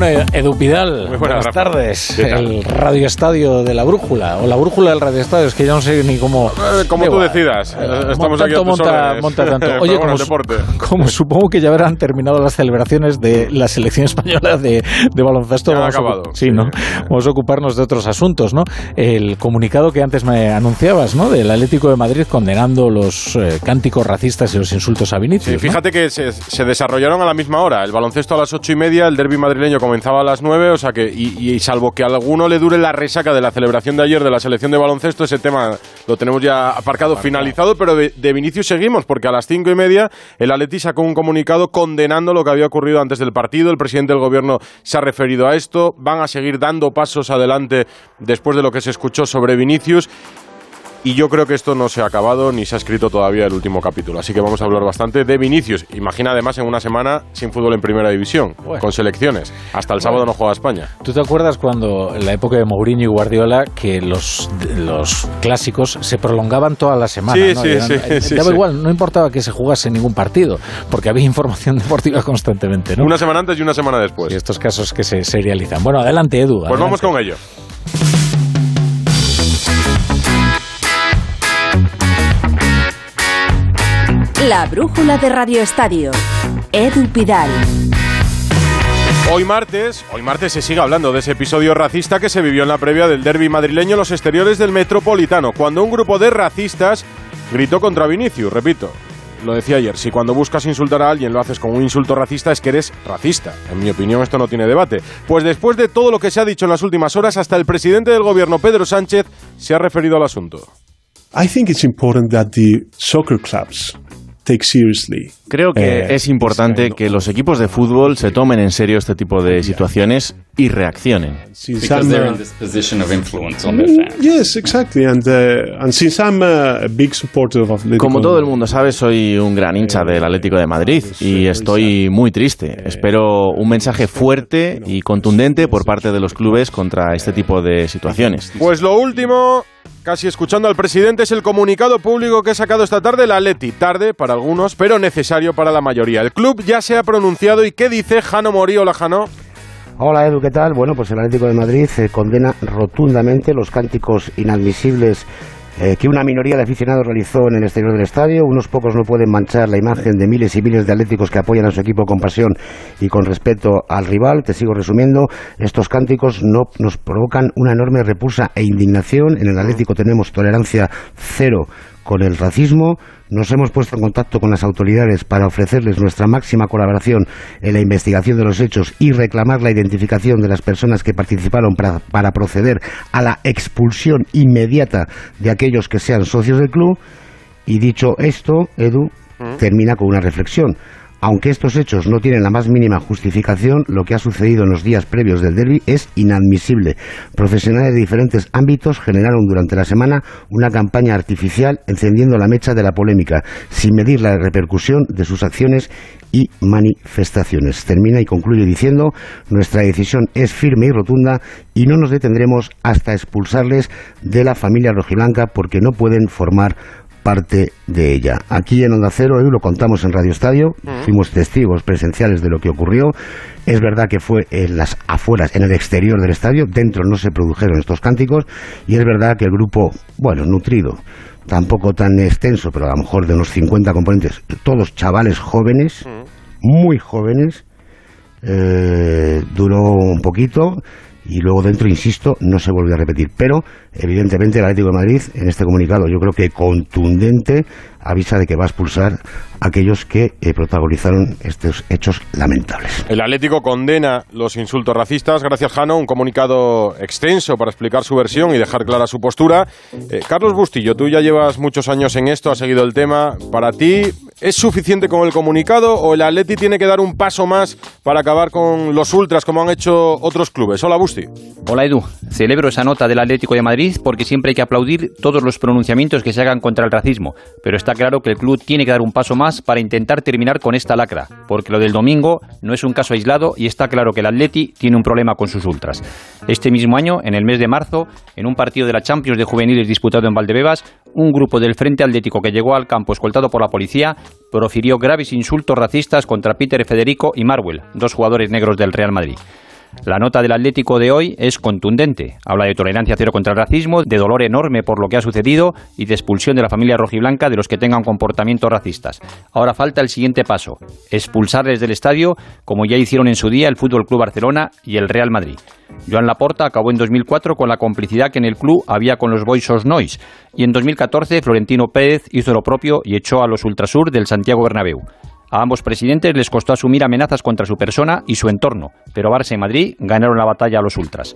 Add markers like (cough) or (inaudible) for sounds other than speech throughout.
Bueno, Edu Pidal, Muy buenas, tardes. El Radio Estadio de la Brújula, o la Brújula del Radio Estadio, es que yo no sé ni cómo... Eh, como tú decidas, eh, estamos aquí a monta, monta tanto. (laughs) Oye, como, como, supongo que ya habrán terminado las celebraciones de la selección española de, de baloncesto... vamos acabado. sí, ¿no? Vamos a ocuparnos de otros asuntos, ¿no? El comunicado que antes me anunciabas, ¿no? Del Atlético de Madrid condenando los eh, cánticos racistas y los insultos a Vinicius. Sí, fíjate que se, se, desarrollaron a la misma hora. El baloncesto a las ocho y media, el derby madrileño comenzaba a las nueve, o sea que, y, salvo que a alguno le dure la resaca de la celebración de ayer de la selección de baloncesto, ese tema lo tenemos ya aparcado, finalizado, pero de, de Vinicius seguimos, porque a las cinco y media el Atleti sacó un comunicado condenando lo que había ocurrido antes del partido. El presidente del gobierno se ha referido a esto. Van a seguir dando pasos adelante después de lo que se escuchó sobre Vinicius y yo creo que esto no se ha acabado ni se ha escrito todavía el último capítulo. Así que vamos a hablar bastante de Vinicius. Imagina además en una semana sin fútbol en primera división, con selecciones. Hasta el sábado no juega España. ¿Tú te acuerdas cuando en la época de Mourinho y Guardiola que los, los clásicos se prolongaban toda la semana? Sí, sí, sí, eh, sí, Daba igual, no importaba que se jugase ningún partido, porque había (laughs) información deportiva constantemente. ¿no? Una semana antes y una semana después. Y estos casos que se serializan. Bueno, adelante, Edu. Pues vamos con ello. La brújula de Radio Estadio. Edu Pidal. Hoy martes, hoy martes se sigue hablando de ese episodio racista que se vivió en la previa del derby madrileño en los exteriores del Metropolitano, cuando un grupo de racistas gritó contra Vinicius, repito. Lo decía ayer, si cuando buscas insultar a alguien lo haces con un insulto racista es que eres racista. En mi opinión esto no tiene debate. Pues después de todo lo que se ha dicho en las últimas horas, hasta el presidente del gobierno, Pedro Sánchez, se ha referido al asunto. I think it's important that the soccer clubs Creo que eh, es importante que los equipos de fútbol se tomen en serio este tipo de situaciones y reaccionen. Como todo el mundo sabe, soy un gran hincha del Atlético de Madrid y estoy muy triste. Espero un mensaje fuerte y contundente por parte de los clubes contra este tipo de situaciones. Pues lo último casi escuchando al presidente, es el comunicado público que ha sacado esta tarde la Leti. Tarde para algunos, pero necesario para la mayoría. El club ya se ha pronunciado y ¿qué dice Jano Mori? Hola, Jano. Hola Edu, ¿qué tal? Bueno, pues el Atlético de Madrid eh, condena rotundamente los cánticos inadmisibles eh, que una minoría de aficionados realizó en el exterior del estadio. Unos pocos no pueden manchar la imagen de miles y miles de atléticos que apoyan a su equipo con pasión y con respeto al rival. Te sigo resumiendo, estos cánticos no nos provocan una enorme repulsa e indignación. En el Atlético tenemos tolerancia cero con el racismo. Nos hemos puesto en contacto con las autoridades para ofrecerles nuestra máxima colaboración en la investigación de los hechos y reclamar la identificación de las personas que participaron para, proceder a la expulsión inmediata de aquellos que sean socios del club. Y dicho esto, Edu mm. termina con una reflexión. Aunque estos hechos no tienen la más mínima justificación, lo que ha sucedido en los días previos del derby es inadmisible. Profesionales de diferentes ámbitos generaron durante la semana una campaña artificial encendiendo la mecha de la polémica, sin medir la repercusión de sus acciones y manifestaciones. Termina y concluye diciendo nuestra decisión es firme y rotunda y no nos detendremos hasta expulsarles de la familia rojiblanca porque no pueden formar parte de ella. Aquí en Onda Cero, hoy lo contamos en Radio Estadio, fuimos testigos presenciales de lo que ocurrió. Es verdad que fue en las afueras, en el exterior del estadio, dentro no se produjeron estos cánticos, y es verdad que el grupo, bueno, nutrido, tampoco tan extenso, pero a lo mejor de unos 50 componentes, todos chavales jóvenes, muy jóvenes, eh, duró un poquito y luego dentro, insisto, no se volvió a repetir. Pero, evidentemente, el Atlético de Madrid, en este comunicado, yo creo que contundente, avisa de que va a expulsar a aquellos que eh, protagonizaron estos hechos lamentables. El Atlético condena los insultos racistas. Gracias, Jano. Un comunicado extenso para explicar su versión y dejar clara su postura. Eh, Carlos Bustillo, tú ya llevas muchos años en esto, has seguido el tema. Para ti, ¿es suficiente con el comunicado o el Atleti tiene que dar un paso más para acabar con los ultras como han hecho otros clubes? Hola, Busti. Hola, Edu. Celebro esa nota del Atlético de Madrid porque siempre hay que aplaudir todos los pronunciamientos que se hagan contra el racismo. Pero está claro que el club tiene que dar un paso más para intentar terminar con esta lacra, porque lo del domingo no es un caso aislado y está claro que el Atleti tiene un problema con sus ultras. Este mismo año, en el mes de marzo, en un partido de la Champions de juveniles disputado en Valdebebas, un grupo del Frente Atlético que llegó al campo escoltado por la policía profirió graves insultos racistas contra Peter Federico y Marwell, dos jugadores negros del Real Madrid. La nota del Atlético de hoy es contundente. Habla de tolerancia cero contra el racismo, de dolor enorme por lo que ha sucedido y de expulsión de la familia rojiblanca de los que tengan comportamientos racistas. Ahora falta el siguiente paso, expulsarles del estadio como ya hicieron en su día el Fútbol Club Barcelona y el Real Madrid. Joan Laporta acabó en 2004 con la complicidad que en el club había con los Boys of Noise y en 2014 Florentino Pérez hizo lo propio y echó a los Ultrasur del Santiago Bernabéu. A ambos presidentes les costó asumir amenazas contra su persona y su entorno, pero Barça y Madrid ganaron la batalla a los ultras.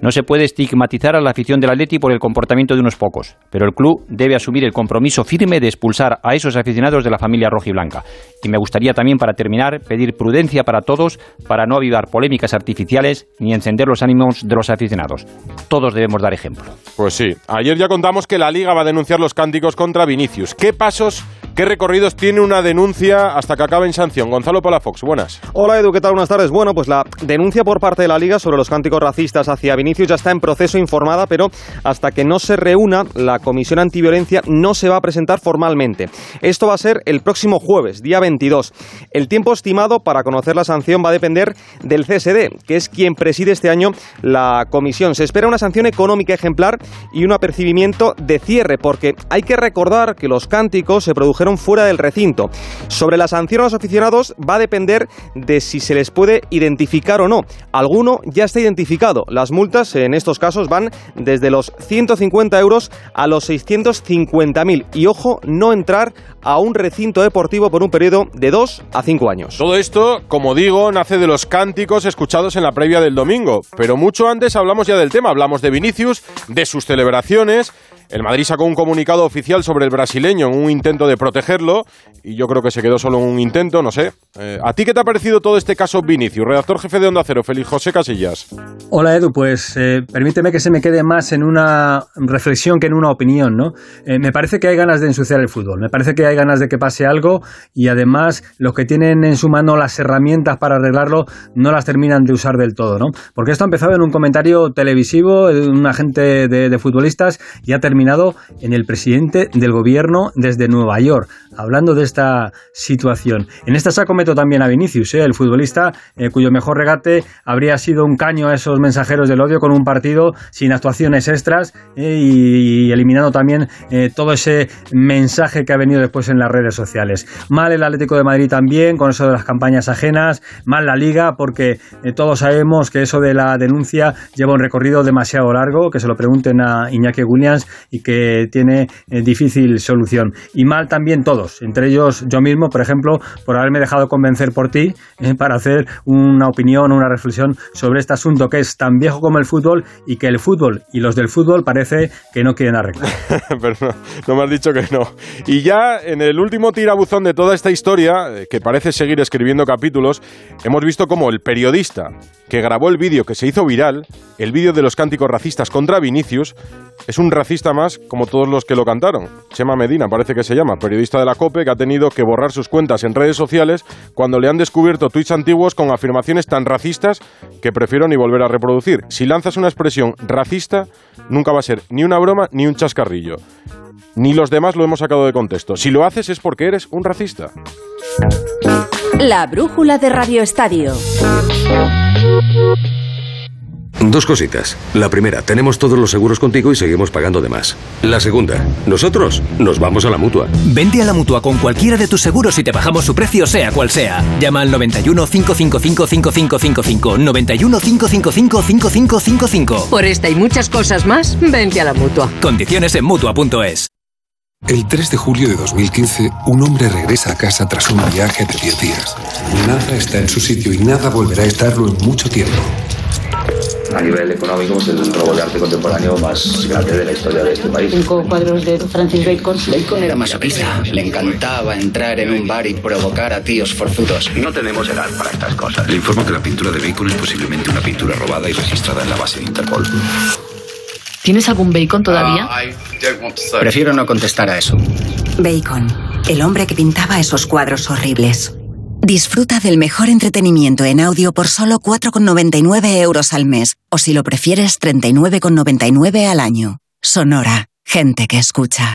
No se puede estigmatizar a la afición del Atleti por el comportamiento de unos pocos, pero el club debe asumir el compromiso firme de expulsar a esos aficionados de la familia rojiblanca. Y me gustaría también, para terminar, pedir prudencia para todos para no avivar polémicas artificiales ni encender los ánimos de los aficionados. Todos debemos dar ejemplo. Pues sí, ayer ya contamos que la Liga va a denunciar los cánticos contra Vinicius. ¿Qué pasos ¿Qué recorridos tiene una denuncia hasta que acabe en sanción? Gonzalo Palafox, buenas. Hola Edu, ¿qué tal? Buenas tardes. Bueno, pues la denuncia por parte de la Liga sobre los cánticos racistas hacia Vinicius ya está en proceso informada, pero hasta que no se reúna, la Comisión Antiviolencia no se va a presentar formalmente. Esto va a ser el próximo jueves, día 22. El tiempo estimado para conocer la sanción va a depender del CSD, que es quien preside este año la comisión. Se espera una sanción económica ejemplar y un apercibimiento de cierre, porque hay que recordar que los cánticos se produjeron fuera del recinto. Sobre la sanción a los aficionados va a depender de si se les puede identificar o no. Alguno ya está identificado. Las multas en estos casos van desde los 150 euros a los 650.000. Y ojo, no entrar a un recinto deportivo por un periodo de 2 a 5 años. Todo esto, como digo, nace de los cánticos escuchados en la previa del domingo. Pero mucho antes hablamos ya del tema. Hablamos de Vinicius, de sus celebraciones el Madrid sacó un comunicado oficial sobre el brasileño en un intento de protegerlo y yo creo que se quedó solo en un intento, no sé. Eh, ¿A ti qué te ha parecido todo este caso Vinicius? Redactor jefe de Onda Cero, Félix José Casillas. Hola Edu, pues eh, permíteme que se me quede más en una reflexión que en una opinión, ¿no? Eh, me parece que hay ganas de ensuciar el fútbol, me parece que hay ganas de que pase algo y además los que tienen en su mano las herramientas para arreglarlo no las terminan de usar del todo, ¿no? Porque esto ha empezado en un comentario televisivo de un agente de, de futbolistas y ha terminado terminado en el presidente del gobierno desde Nueva York, hablando de esta situación. En esta saco meto también a Vinicius, ¿eh? el futbolista eh, cuyo mejor regate habría sido un caño a esos mensajeros del odio con un partido sin actuaciones extras ¿eh? y, eliminando también todo ese mensaje que ha venido después en las redes sociales. Mal el Atlético de Madrid también, con eso de las campañas ajenas, mal la liga, porque todos sabemos que eso de la denuncia lleva un recorrido demasiado largo, que se lo pregunten a Iñaki Williams y que tiene eh, difícil solución. Y mal también todos, entre ellos yo mismo, por ejemplo, por haberme dejado convencer por ti eh, para hacer una opinión, una reflexión sobre este asunto que es tan viejo como el fútbol y que el fútbol y los del fútbol parece que no quieren arreglar. (laughs) Pero no, me has dicho que no. Y ya en el último tirabuzón de toda esta historia, eh, que parece seguir escribiendo capítulos, hemos visto como el periodista que grabó el vídeo que se hizo viral, el vídeo de los cánticos racistas contra Vinicius, es un racista como todos los que lo cantaron. Chema Medina parece que se llama, periodista de la COPE, que ha tenido que borrar sus cuentas en redes sociales cuando le han descubierto tweets antiguos con afirmaciones tan racistas que prefiero ni volver a reproducir. Si lanzas una expresión racista, nunca va a ser ni una broma ni un chascarrillo. Ni los demás lo hemos sacado de contexto. Si lo haces es porque eres un racista. La brújula de Radio Estadio. Dos cositas. La primera, tenemos todos los seguros contigo y seguimos pagando de más. La segunda, nosotros nos vamos a la mutua. Vente a la mutua con cualquiera de tus seguros y te bajamos su precio, sea cual sea. Llama al 91 555 5555. 91 555 5555. Por esta y muchas cosas más, vente a la mutua. Condiciones en mutua.es. El 3 de julio de 2015, un hombre regresa a casa tras un viaje de 10 días. Nada está en su sitio y nada volverá a estarlo en mucho tiempo. A nivel económico, es el robo de arte contemporáneo más grande de la historia de este país. Cinco cuadros de Francis Bacon. Bacon era masoquista. Le encantaba entrar en un bar y provocar a tíos forzudos. No tenemos edad para estas cosas. Le informo que la pintura de Bacon es posiblemente una pintura robada y registrada en la base de Interpol. ¿Tienes algún bacon todavía? Prefiero no contestar a eso. Bacon, el hombre que pintaba esos cuadros horribles. Disfruta del mejor entretenimiento en audio por solo 4,99 euros al mes, o si lo prefieres, 39,99 al año. Sonora, gente que escucha.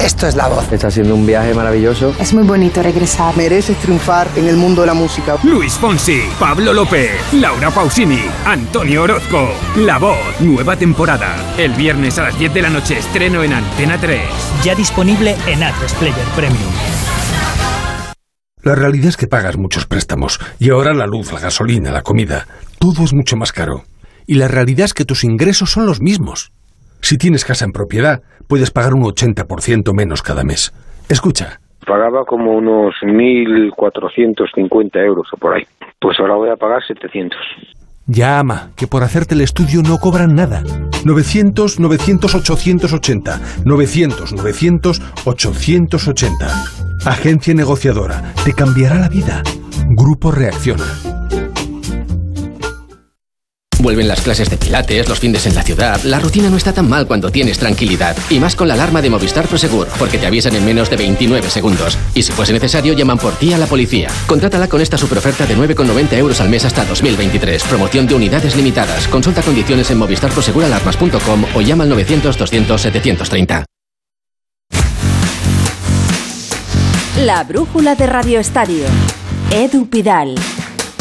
Esto es la voz. Está siendo un viaje maravilloso. Es muy bonito regresar. Mereces triunfar en el mundo de la música. Luis Fonsi, Pablo López, Laura Pausini, Antonio Orozco. La voz, nueva temporada. El viernes a las 10 de la noche estreno en Antena 3. Ya disponible en Atresplayer Premium. La realidad es que pagas muchos préstamos y ahora la luz, la gasolina, la comida, todo es mucho más caro. Y la realidad es que tus ingresos son los mismos. Si tienes casa en propiedad, puedes pagar un 80% menos cada mes. Escucha. Pagaba como unos 1.450 euros o por ahí. Pues ahora voy a pagar 700. Llama, que por hacerte el estudio no cobran nada. 900 900 880. 900 900 880. Agencia negociadora. Te cambiará la vida. Grupo Reacciona. Vuelven las clases de pilates, los fines en la ciudad. La rutina no está tan mal cuando tienes tranquilidad. Y más con la alarma de Movistar Prosegur, porque te avisan en menos de 29 segundos. Y si fuese necesario, llaman por ti a la policía. Contrátala con esta superoferta de 9,90 euros al mes hasta 2023. Promoción de unidades limitadas. Consulta condiciones en movistarproseguralarmas.com o llama al 900-200-730. La brújula de Radio Estadio. Edu Pidal.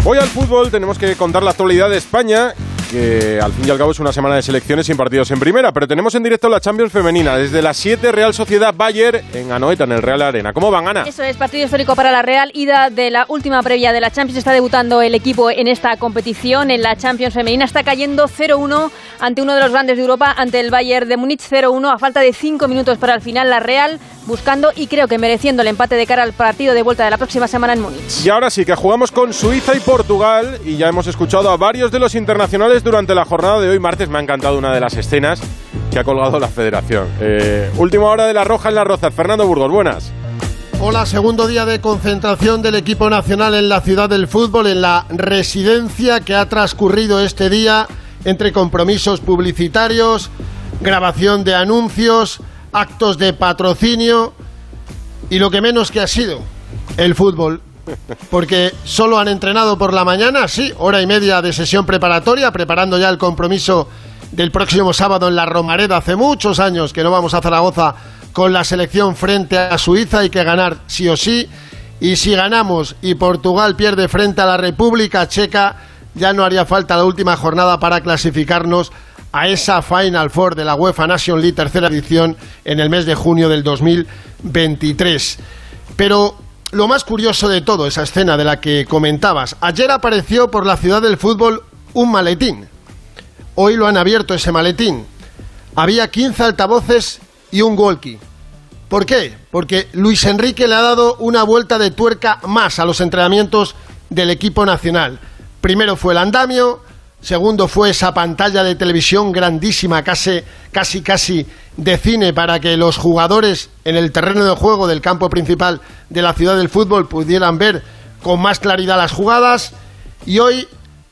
Hoy al fútbol tenemos que contar la actualidad de España, que al fin y al cabo es una semana de selecciones sin partidos en primera, pero tenemos en directo la Champions femenina desde las 7 Real Sociedad Bayern en Anoeta, en el Real Arena. ¿Cómo van, Ana? Eso es, partido histórico para la Real, ida de la última previa de la Champions. Está debutando el equipo en esta competición, en la Champions femenina. Está cayendo 0-1 ante uno de los grandes de Europa, ante el Bayern de Múnich 0-1 a falta de 5 minutos para el final. La Real buscando y creo que mereciendo el empate de cara al partido de vuelta de la próxima semana en Múnich. Y ahora sí que jugamos con Suiza y Portugal y ya hemos escuchado a varios de los internacionales durante la jornada de hoy martes. Me ha encantado una de las escenas que ha colgado la federación. Eh, última hora de la Roja en las Rozas. Fernando Burgos, buenas. Hola, segundo día de concentración del equipo nacional en la ciudad del fútbol, en la residencia que ha transcurrido este día entre compromisos publicitarios, grabación de anuncios, actos de patrocinio y lo que menos que ha sido el fútbol. Porque solo han entrenado por la mañana, sí, hora y media de sesión preparatoria, preparando ya el compromiso del próximo sábado en la Romareda. Hace muchos años que no vamos a Zaragoza con la selección frente a Suiza, hay que ganar sí o sí. Y si ganamos y Portugal pierde frente a la República Checa, ya no haría falta la última jornada para clasificarnos a esa Final Four de la UEFA Nation League tercera edición en el mes de junio del 2023. Pero lo más curioso de todo, esa escena de la que comentabas, ayer apareció por la ciudad del fútbol un maletín. Hoy lo han abierto ese maletín. Había 15 altavoces y un walkie. ¿Por qué? Porque Luis Enrique le ha dado una vuelta de tuerca más a los entrenamientos del equipo nacional. Primero fue el andamio, segundo fue esa pantalla de televisión grandísima, casi, casi, casi de cine, para que los jugadores en el terreno de juego del campo principal de la ciudad del fútbol pudieran ver con más claridad las jugadas. Y hoy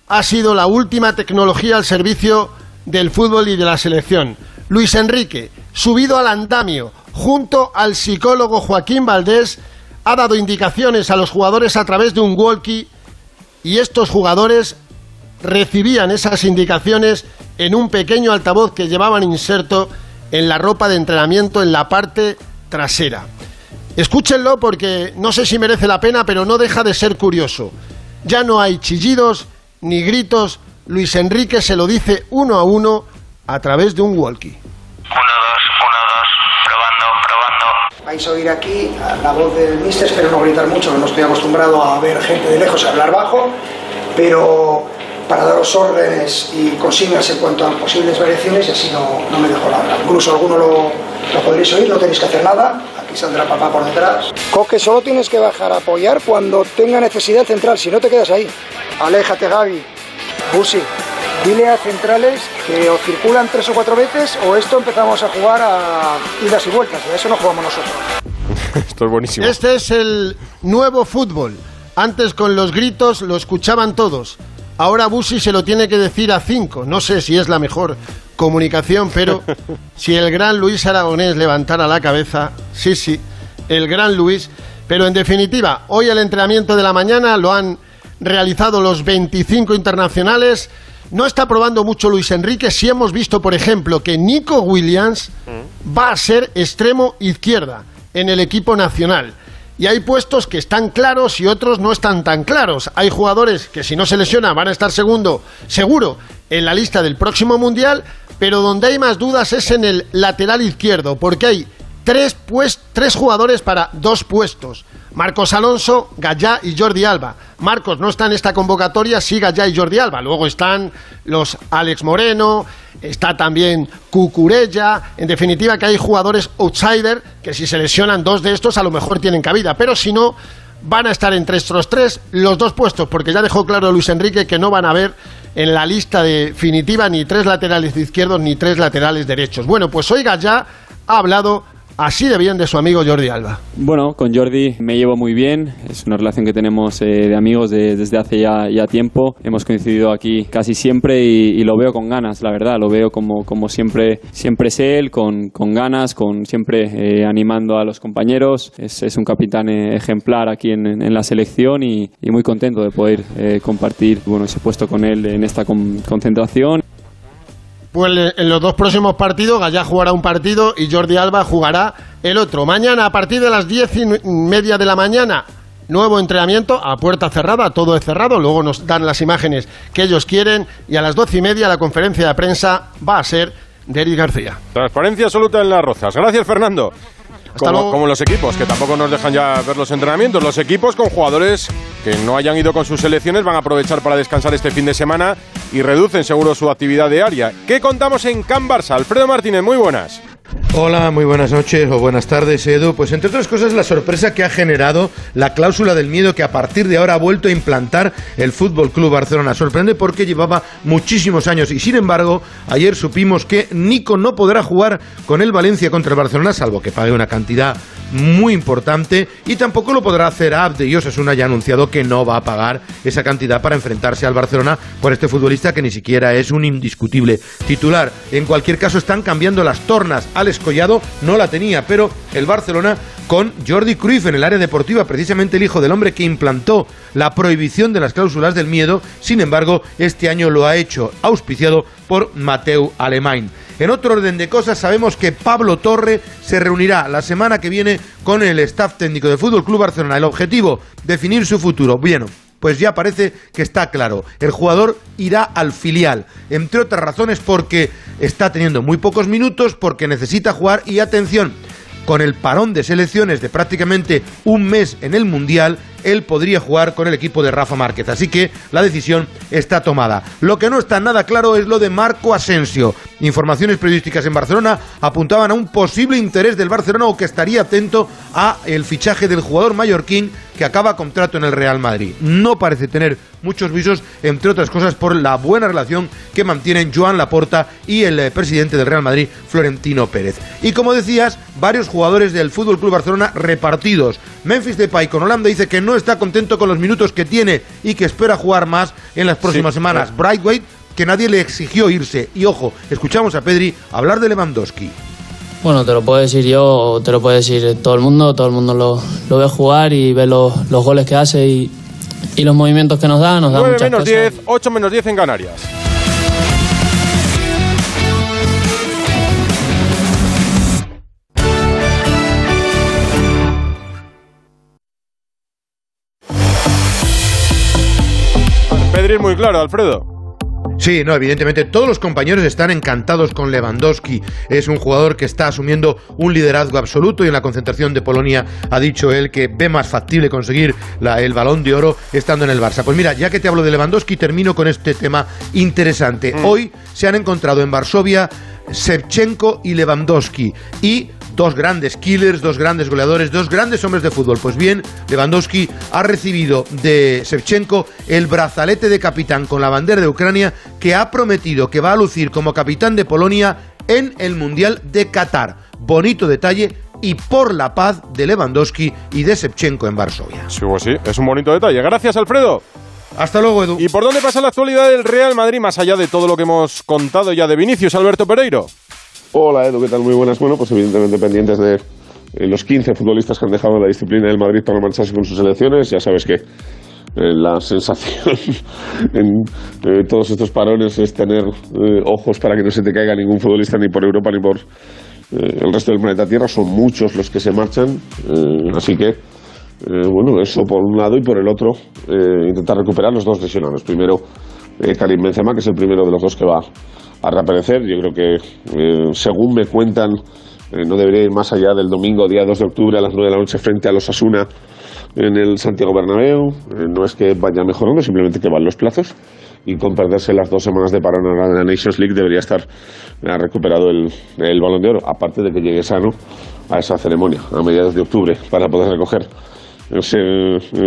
ha sido la última tecnología al servicio del fútbol y de la selección. Luis Enrique, subido al andamio, junto al psicólogo Joaquín Valdés, ha dado indicaciones a los jugadores a través de un walkie y estos jugadores recibían esas indicaciones en un pequeño altavoz que llevaban inserto en la ropa de entrenamiento en la parte trasera. Escúchenlo porque no sé si merece la pena, pero no deja de ser curioso. Ya no hay chillidos ni gritos, Luis Enrique se lo dice uno a uno a través de un walkie. Vais a oír aquí la voz del mister, espero no gritar mucho, no estoy acostumbrado a ver gente de lejos hablar bajo, pero para daros órdenes y consignas en cuanto a posibles variaciones y así no, no me dejo hablar. Incluso alguno lo, lo podréis oír, no tenéis que hacer nada, aquí saldrá papá por detrás. Coque, solo tienes que bajar a apoyar cuando tenga necesidad central, si no te quedas ahí. Aléjate, Gaby. Busi, dile a centrales que o circulan tres o cuatro veces o esto empezamos a jugar a idas y vueltas, a eso no jugamos nosotros. (laughs) Esto es buenísimo. Este es el nuevo fútbol. Antes con los gritos lo escuchaban todos. Ahora Busi se lo tiene que decir a cinco. No sé si es la mejor comunicación, pero (laughs) si el gran Luis Aragonés levantara la cabeza, sí, sí, el gran Luis. Pero en definitiva, hoy el entrenamiento de la mañana lo han realizado los 25 internacionales. No está probando mucho Luis Enrique. Si hemos visto, por ejemplo, que Nico Williams va a ser extremo izquierda en el equipo nacional. Y hay puestos que están claros y otros no están tan claros. Hay jugadores que si no se lesionan van a estar segundo, seguro en la lista del próximo mundial, pero donde hay más dudas es en el lateral izquierdo, porque hay tres, pues, tres jugadores para dos puestos. Marcos Alonso, Gallá y Jordi Alba. Marcos no está en esta convocatoria, sí Gallá y Jordi Alba. Luego están los Alex Moreno, está también Cucurella. En definitiva, que hay jugadores outsider que si se lesionan dos de estos a lo mejor tienen cabida. Pero si no, van a estar entre estos tres los dos puestos, porque ya dejó claro Luis Enrique que no van a haber en la lista definitiva ni tres laterales izquierdos ni tres laterales derechos. Bueno, pues hoy Gallá ha hablado así de bien de su amigo Jordi Alba. Bueno, con Jordi me llevo muy bien, es una relación que tenemos eh, de amigos desde hace ya, ya, tiempo, hemos coincidido aquí casi siempre y, lo veo con ganas, la verdad, lo veo como, como siempre, siempre es él, con, con ganas, con siempre eh, animando a los compañeros, es, es un capitán eh, ejemplar aquí en, en, la selección y, y, muy contento de poder compartir bueno, ese puesto con él en esta con, concentración. Pues en los dos próximos partidos, Gallá jugará un partido y Jordi Alba jugará el otro. Mañana, a partir de las diez y media de la mañana, nuevo entrenamiento a puerta cerrada, todo es cerrado, luego nos dan las imágenes que ellos quieren y a las doce y media la conferencia de prensa va a ser de Eric García. Transparencia absoluta en las rozas. Gracias, Fernando. Como, como, los equipos, que tampoco nos dejan ya ver los entrenamientos. Los equipos con jugadores que no hayan ido con sus selecciones van a aprovechar para descansar este fin de semana y reducen seguro su actividad diaria. ¿Qué contamos en Can Barça? Alfredo Martínez, muy buenas. Hola, muy buenas noches o buenas tardes, Edu. Pues entre otras cosas, la sorpresa que ha generado la cláusula del miedo que a partir de ahora ha vuelto a implantar el Fútbol Club Barcelona. Sorprende porque llevaba muchísimos años y sin embargo, ayer supimos que Nico no podrá jugar con el Valencia contra el Barcelona, salvo que pague una cantidad muy importante y tampoco lo podrá hacer Abde y Osasuna ya ha anunciado que no va a pagar esa cantidad para enfrentarse al Barcelona por este futbolista que ni siquiera es un indiscutible titular. En cualquier caso están cambiando las tornas. Alex Collado no la tenía, pero el Barcelona con Jordi Cruyff en el área deportiva, precisamente el hijo del hombre que implantó la prohibición de las cláusulas del miedo, sin embargo, este año lo ha hecho auspiciado por Mateu Alemán. En otro orden de cosas, sabemos que Pablo Torre se reunirá la semana que viene con el staff técnico del Fútbol Club Barcelona. El objetivo, definir su futuro. Bien, pues ya parece que está claro. El jugador irá al filial, entre otras razones porque está teniendo muy pocos minutos, porque necesita jugar y atención, con el parón de selecciones de prácticamente un mes en el Mundial, él podría jugar con el equipo de Rafa Márquez. Así que la decisión está tomada. Lo que no está nada claro es lo de Marco Asensio. Informaciones periodísticas en Barcelona apuntaban a un posible interés del Barcelona o que estaría atento a el fichaje del jugador mallorquín que acaba contrato en el Real Madrid. No parece tener muchos visos, entre otras cosas por la buena relación que mantienen Joan Laporta y el eh, presidente del Real Madrid, Florentino Pérez. Y como decías, varios jugadores del Fútbol Club Barcelona repartidos. Memphis Depay con Holanda dice que no está contento con los minutos que tiene y que espera jugar más en las próximas semanas. Brightway que nadie le exigió irse. Y ojo, escuchamos a Pedri hablar de Lewandowski. Bueno, te lo puedo decir yo, te lo puede decir todo el mundo, todo el mundo lo, lo ve jugar y ve los, goles que hace y, los movimientos que nos da, nos da 9 menos 10, 8 menos 10 en Canarias. Pedri es muy claro, Alfredo. Sí, no, evidentemente todos los compañeros están encantados con Lewandowski. Es un jugador que está asumiendo un liderazgo absoluto y en la concentración de Polonia ha dicho él que ve más factible conseguir el balón de oro estando en el Barça. Pues mira, ya que te hablo de Lewandowski, termino con este tema interesante. Mm. Hoy se han encontrado en Varsovia Shevchenko y Lewandowski y dos grandes killers, dos grandes goleadores, dos grandes hombres de fútbol. Pues bien, Lewandowski ha recibido de Shevchenko el brazalete de capitán con la bandera de Ucrania que ha prometido que va a lucir como capitán de Polonia en el Mundial de Qatar. Bonito detalle y por la paz de Lewandowski y de Shevchenko en Varsovia. Sí, pues sí, es un bonito detalle. Gracias, Alfredo. Hasta luego, Edu. ¿Y por dónde pasa la actualidad del Real Madrid, más allá de todo lo que hemos contado ya de Vinicius, Alberto Pereiro? Hola, Edu, ¿qué tal? Muy buenas. Bueno, pues evidentemente pendientes de eh, los 15 futbolistas que han dejado la disciplina del Madrid para marcharse con sus selecciones. Ya sabes que eh, la sensación (laughs) en eh, todos estos parones es tener eh, ojos para que no se te caiga ningún futbolista ni por Europa ni por el resto del planeta Tierra. Son muchos los que se marchan, así que bueno, eso por un lado y por el otro intentar recuperar los dos lesionados. Primero Karim Benzema, que es el primero de los dos que va a reaparecer. Yo creo que, eh, según me cuentan, eh, no debería ir más allá del domingo, día 2 de octubre, a las 9 de la noche, frente a los Asuna en el Santiago Bernabéu. Eh, no es que vaya mejorando, simplemente que van los plazos. Y con perderse las dos semanas de parón de la Nations League debería estar recuperado el, el balón de oro. Aparte de que llegue sano a esa ceremonia a mediados de octubre para poder recoger ese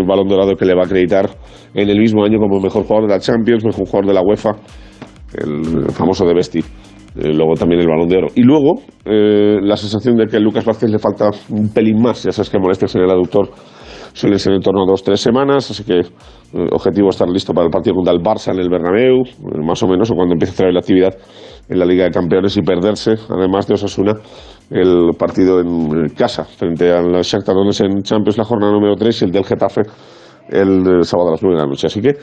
balón dorado que le va a acreditar en el mismo año como mejor jugador de la Champions, mejor jugador de la UEFA, el famoso de Besti. Eh, luego también el balón de oro. Y luego eh, la sensación de que a Lucas Vázquez le falta un pelín más. Ya sabes que molestias en el aductor suelen ser en torno a dos tres semanas, así que eh, objetivo estar listo para el partido contra el Barça en el Bernabéu, eh, más o menos, o cuando empiece a traer la actividad en la Liga de Campeones y perderse, además de Osasuna, el partido en casa frente al Shakhtar Donetsk en Champions, la jornada número 3 y el del Getafe el, sábado a las 9 de la noche. Así que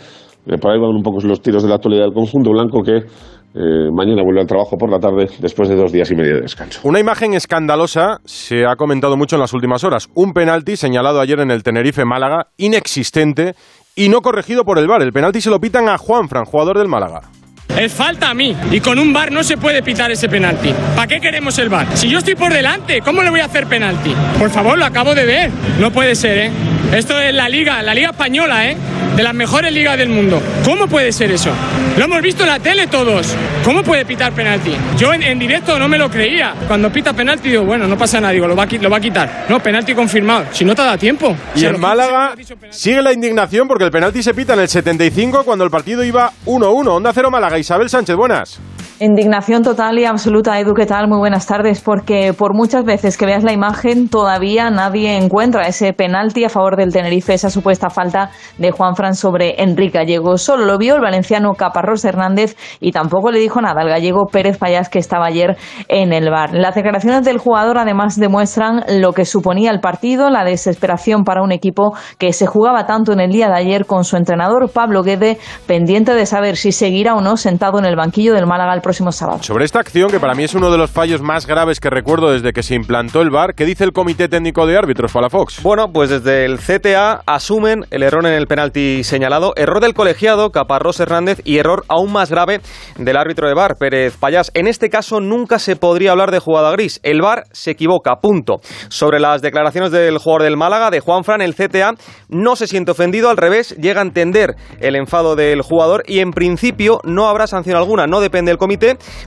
eh, por ahí van un poco los tiros de la actualidad del conjunto blanco que eh, mañana vuelve al trabajo por la tarde después de dos días y medio de descanso. Una imagen escandalosa se ha comentado mucho en las últimas horas. Un penalti señalado ayer en el Tenerife Málaga, inexistente y no corregido por el VAR. El penalti se lo pitan a Juanfran, jugador del Málaga. Es falta a mí. Y con un bar no se puede pitar ese penalti. ¿Para qué queremos el bar? Si yo estoy por delante, ¿cómo le voy a hacer penalti? Por favor, lo acabo de ver. No puede ser, ¿eh? Esto es la liga, la liga española, ¿eh? De las mejores ligas del mundo. ¿Cómo puede ser eso? Lo hemos visto en la tele todos. ¿Cómo puede pitar penalti? Yo en, en directo no me lo creía. Cuando pita penalti digo, bueno, no pasa nada, digo, lo va, a qui- lo va a quitar. No, penalti confirmado. Si no te da tiempo. Y en Málaga sigue la indignación porque el penalti se pita en el 75 cuando el partido iba 1-1. Onda Cero Málaga. Isabel Sánchez, buenas. Indignación total y absoluta, Edu, ¿qué tal? Muy buenas tardes, porque por muchas veces que veas la imagen todavía nadie encuentra ese penalti a favor del Tenerife, esa supuesta falta de Juan Fran sobre Enrique Gallego. Solo lo vio el valenciano Caparrós Hernández y tampoco le dijo nada al gallego Pérez Payás que estaba ayer en el bar. Las declaraciones del jugador además demuestran lo que suponía el partido, la desesperación para un equipo que se jugaba tanto en el día de ayer con su entrenador Pablo Guede, pendiente de saber si seguirá o no sentado en el banquillo del Málaga próximo sábado. Sobre esta acción, que para mí es uno de los fallos más graves que recuerdo desde que se implantó el VAR, ¿qué dice el Comité Técnico de Árbitros, Palafox? Bueno, pues desde el CTA asumen el error en el penalti señalado, error del colegiado Caparrós Hernández y error aún más grave del árbitro de VAR, Pérez Payás. En este caso nunca se podría hablar de jugada gris. El VAR se equivoca, punto. Sobre las declaraciones del jugador del Málaga, de Juan Fran, el CTA no se siente ofendido, al revés, llega a entender el enfado del jugador y en principio no habrá sanción alguna, no depende del comité,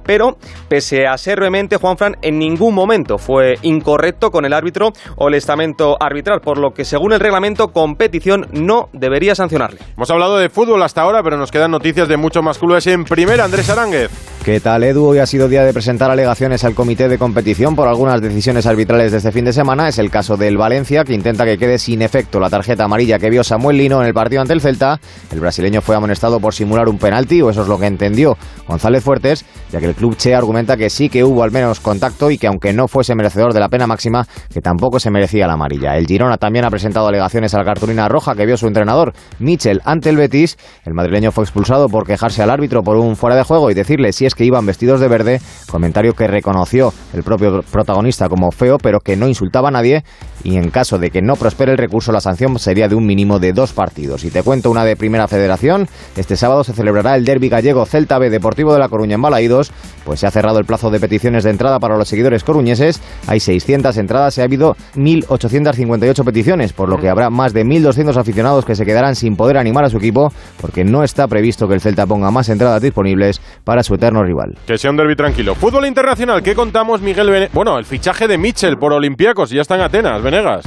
pero pese a ser vehemente, Juan Fran en ningún momento fue incorrecto con el árbitro o el estamento arbitral, por lo que según el reglamento, competición no debería sancionarle. Hemos hablado de fútbol hasta ahora, pero nos quedan noticias de muchos más clubes en primera. Andrés Aránguez. ¿Qué tal, Edu? Hoy ha sido día de presentar alegaciones al comité de competición por algunas decisiones arbitrales de este fin de semana. Es el caso del Valencia, que intenta que quede sin efecto la tarjeta amarilla que vio Samuel Lino en el partido ante el Celta. El brasileño fue amonestado por simular un penalti, o eso es lo que entendió González Fuertes, ya que el club Che argumenta que sí que hubo al menos contacto y que aunque no fuese merecedor de la pena máxima, que tampoco se merecía la amarilla. El Girona también ha presentado alegaciones a la cartulina roja que vio su entrenador, Michel, ante el Betis. El madrileño fue expulsado por quejarse al árbitro por un fuera de juego y decirle si es que iban vestidos de verde, comentario que reconoció el propio protagonista como feo, pero que no insultaba a nadie y en caso de que no prospere el recurso la sanción sería de un mínimo de dos partidos. Y te cuento una de Primera Federación, este sábado se celebrará el derby gallego Celta B Deportivo de la Coruña en Balaídos, pues se ha cerrado el plazo de peticiones de entrada para los seguidores coruñeses, hay 600 entradas y ha habido 1.858 peticiones, por lo que habrá más de 1.200 aficionados que se quedarán sin poder animar a su equipo porque no está previsto que el Celta ponga más entradas disponibles para su eterno rival. Que sea un derby tranquilo. Fútbol internacional, ¿qué contamos, Miguel Venegas? Bueno, el fichaje de Mitchell por Olympiacos, ya está en Atenas, Venegas.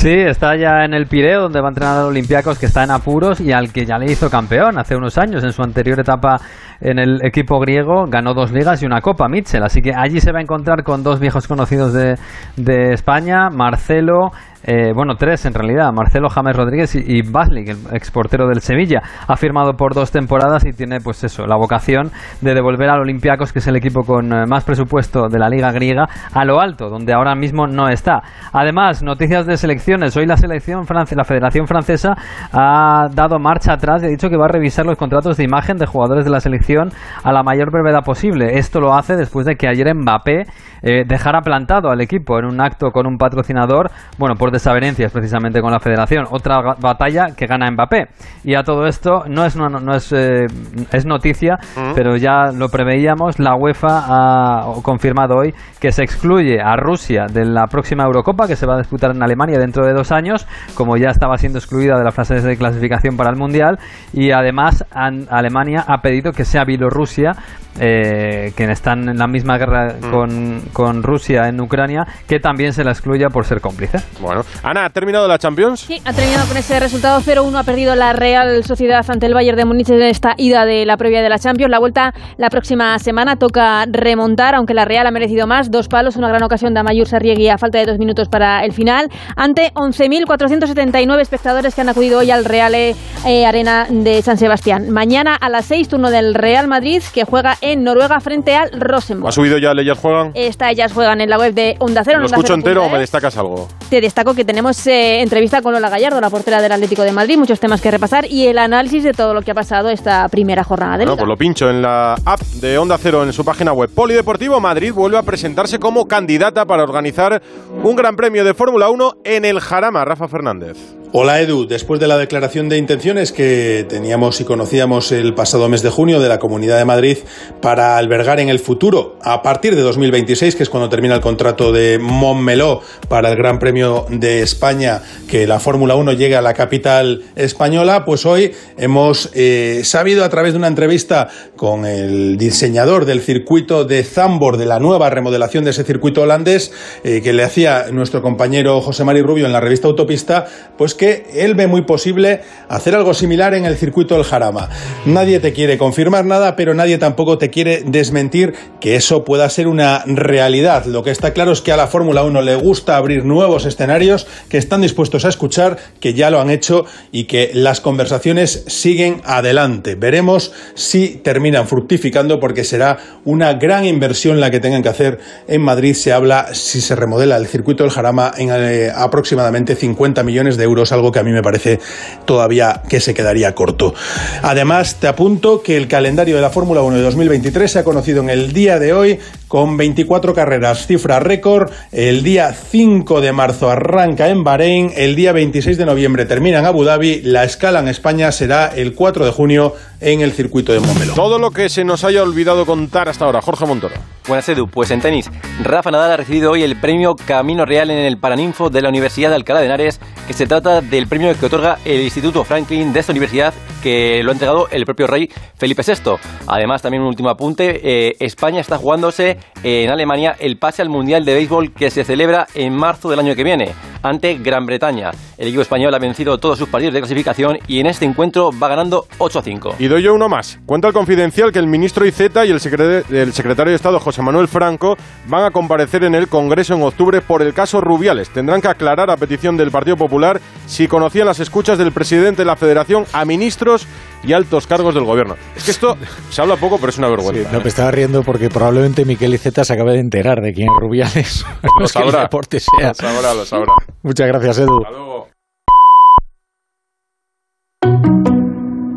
Sí, está ya en el Pireo, donde va a entrenar a Olympiacos, que está en apuros y al que ya le hizo campeón hace unos años. En su anterior etapa en el equipo griego ganó dos ligas y una copa, Mitchell. Así que allí se va a encontrar con dos viejos conocidos de, de España, Marcelo, eh, bueno, tres en realidad, Marcelo James Rodríguez y, y Baslik, el exportero del Sevilla. Ha firmado por dos temporadas y tiene, pues eso, la vocación de devolver al Olympiacos, que es el equipo con eh, más presupuesto de la Liga griega, a lo alto, donde ahora mismo no está. Además, noticias de selecciones. Hoy la selección france- la Federación Francesa ha dado marcha atrás y ha dicho que va a revisar los contratos de imagen de jugadores de la selección a la mayor brevedad posible. Esto lo hace después de que ayer Mbappé eh, dejara plantado al equipo en un acto con un patrocinador, bueno, por desavenencias precisamente con la Federación. Otra batalla que gana Mbappé. Y a todo esto no es, no, no es, eh, es noticia, pero ya lo preveíamos. La UEFA ha confirmado hoy que se excluye a Rusia de la próxima Eurocopa que se va a disputar en Alemania dentro de dos años, como ya estaba siendo excluida de la fase de clasificación para el Mundial. Y además an- Alemania ha pedido que sea Bielorrusia, eh, que están en la misma guerra con, con Rusia en Ucrania, que también se la excluya por ser cómplice. Bueno, Ana, ¿ha terminado la Champions? Sí, ha terminado con ese resultado 0-1. Ha perdido la Real Sociedad ante el Bayern de Múnich en esta ida de la previa de la Champions. La vuelta la próxima semana toca remontar, aunque la Real ha merecido más. Dos palos, una gran ocasión de Amayur Sarriegui a falta de dos minutos para el final. Ante 11.479 espectadores que han acudido hoy al Real eh, Arena de San Sebastián. Mañana a las 6, turno del Real Madrid, que juega en Noruega frente al Rosenborg. ¿Ha subido ya Leyes Juegan? Esta ellas juegan en la web de Onda Cero. ¿Lo Onda escucho Cero entero o me es. destacas algo? Te destaco que tenemos eh, entrevista con Lola Gallardo, la portera del Atlético de Madrid, muchos temas que repasar y el análisis de todo lo que ha pasado esta primera jornada de Bueno, pues lo pincho en la app de Onda Cero en su página web. Polideportivo Madrid vuelve a presentarse como candidata para organizar un gran premio de Fórmula 1 en el Jarama, Rafa Fernández. Hola Edu, después de la declaración de intenciones que teníamos y conocíamos el pasado mes de junio de la Comunidad de Madrid para albergar en el futuro, a partir de 2026, que es cuando termina el contrato de Montmeló para el Gran Premio de España, que la Fórmula 1 llegue a la capital española, pues hoy hemos eh, sabido a través de una entrevista con el diseñador del circuito de Zambor, de la nueva remodelación de ese circuito holandés, eh, que le hacía nuestro compañero José Mari Rubio en la revista Autopista, pues que él ve muy posible hacer algo similar en el circuito del Jarama. Nadie te quiere confirmar nada, pero nadie tampoco te quiere desmentir que eso pueda ser una realidad. Lo que está claro es que a la Fórmula 1 le gusta abrir nuevos escenarios, que están dispuestos a escuchar, que ya lo han hecho y que las conversaciones siguen adelante. Veremos si terminan fructificando porque será una gran inversión la que tengan que hacer en Madrid. Se habla, si se remodela el circuito del Jarama, en eh, aproximadamente 50 millones de euros, algo que a mí me parece todavía que se quedaría corto. Además, te apunto que el calendario de la Fórmula 1 de 2023 se ha conocido en el día de hoy con 24 carreras, cifra récord. El día 5 de marzo arranca en Bahrein, el día 26 de noviembre termina en Abu Dhabi, la escala en España será el 4 de junio en el circuito de Montmeló. Todo lo que se nos haya olvidado contar hasta ahora, Jorge Montoro. Buenas Edu, pues en tenis, Rafa Nadal ha recibido hoy el premio Camino Real en el Paraninfo de la Universidad de Alcalá de Henares, se trata del premio que otorga el Instituto Franklin de esta universidad, que lo ha entregado el propio rey Felipe VI. Además, también un último apunte, eh, España está jugándose en Alemania el pase al Mundial de Béisbol que se celebra en marzo del año que viene, ante Gran Bretaña. El equipo español ha vencido todos sus partidos de clasificación y en este encuentro va ganando 8 a 5. Y doy yo uno más. Cuenta el confidencial que el ministro Iceta y el secretario de Estado José Manuel Franco van a comparecer en el Congreso en octubre por el caso Rubiales. Tendrán que aclarar a petición del Partido Popular si conocían las escuchas del presidente de la Federación a ministros y altos cargos del gobierno. Es que esto (laughs) se habla poco, pero es una vergüenza. No, me estaba riendo porque probablemente Miquel Iceta se acaba de enterar de quién es Rubiales. No (laughs) Lo es que el deporte sea. Lo sabrá, lo sabrá. Muchas gracias, Edu. Hasta luego.